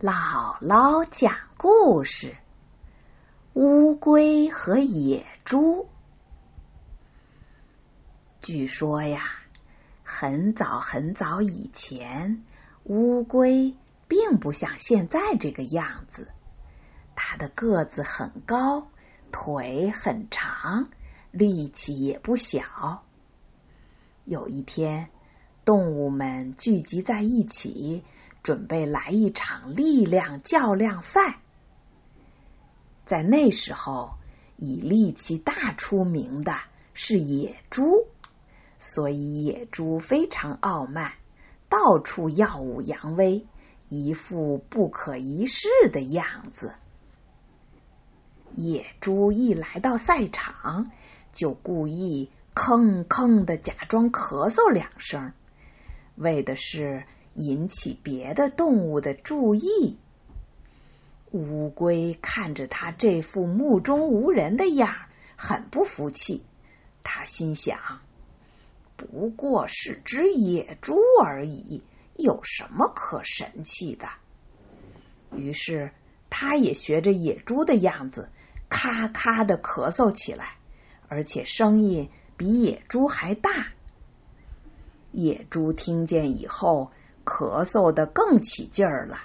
姥姥讲故事：乌龟和野猪。据说呀，很早很早以前，乌龟并不像现在这个样子。它的个子很高，腿很长，力气也不小。有一天，动物们聚集在一起。准备来一场力量较量赛。在那时候，以力气大出名的是野猪，所以野猪非常傲慢，到处耀武扬威，一副不可一世的样子。野猪一来到赛场，就故意吭吭的假装咳嗽两声，为的是。引起别的动物的注意。乌龟看着他这副目中无人的样很不服气。他心想：不过是只野猪而已，有什么可神气的？于是，他也学着野猪的样子，咔咔的咳嗽起来，而且声音比野猪还大。野猪听见以后。咳嗽的更起劲儿了，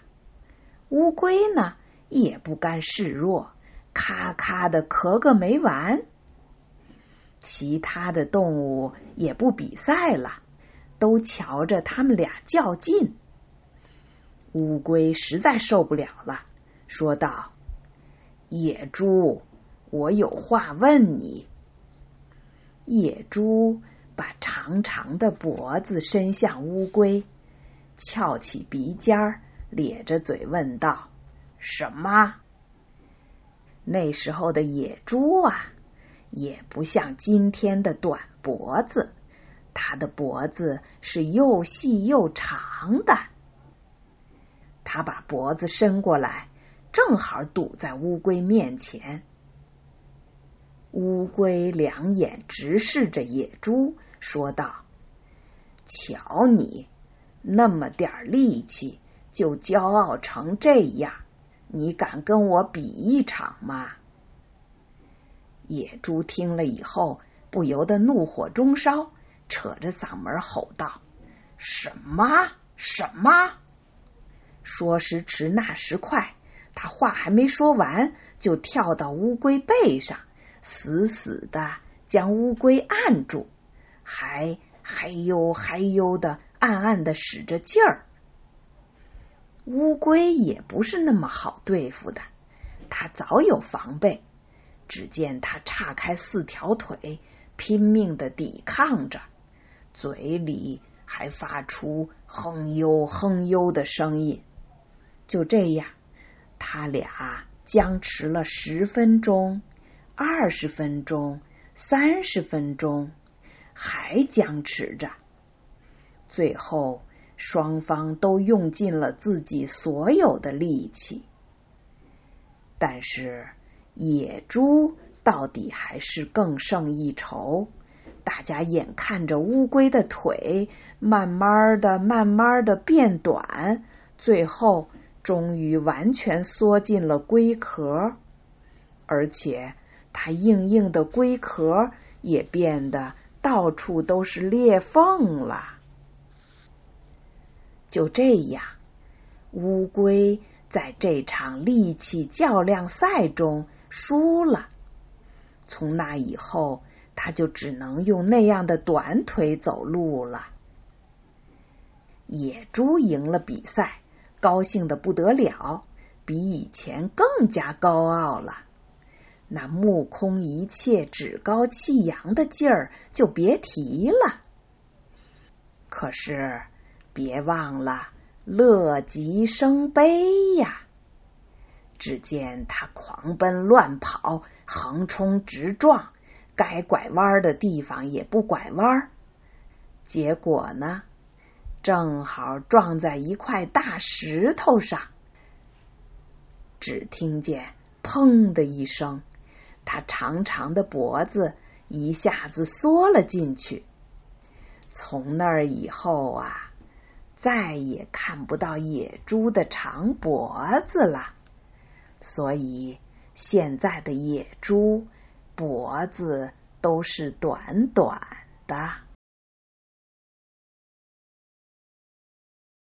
乌龟呢也不甘示弱，咔咔的咳个没完。其他的动物也不比赛了，都瞧着他们俩较劲。乌龟实在受不了了，说道：“野猪，我有话问你。”野猪把长长的脖子伸向乌龟。翘起鼻尖儿，咧着嘴问道：“什么？”那时候的野猪啊，也不像今天的短脖子，它的脖子是又细又长的。它把脖子伸过来，正好堵在乌龟面前。乌龟两眼直视着野猪，说道：“瞧你！”那么点力气就骄傲成这样，你敢跟我比一场吗？野猪听了以后，不由得怒火中烧，扯着嗓门吼道：“什么什么？”说时迟，那时快，他话还没说完，就跳到乌龟背上，死死的将乌龟按住，还嘿呦嘿呦的。暗暗的使着劲儿，乌龟也不是那么好对付的，它早有防备。只见它岔开四条腿，拼命的抵抗着，嘴里还发出哼悠哼悠的声音。就这样，他俩僵持了十分钟、二十分钟、三十分钟，还僵持着。最后，双方都用尽了自己所有的力气，但是野猪到底还是更胜一筹。大家眼看着乌龟的腿慢慢的、慢慢的变短，最后终于完全缩进了龟壳，而且它硬硬的龟壳也变得到处都是裂缝了。就这样，乌龟在这场力气较量赛中输了。从那以后，它就只能用那样的短腿走路了。野猪赢了比赛，高兴的不得了，比以前更加高傲了。那目空一切、趾高气扬的劲儿就别提了。可是。别忘了，乐极生悲呀！只见他狂奔乱跑，横冲直撞，该拐弯的地方也不拐弯。结果呢，正好撞在一块大石头上。只听见“砰”的一声，他长长的脖子一下子缩了进去。从那以后啊。再也看不到野猪的长脖子了。所以现在的野猪脖子都是短短的。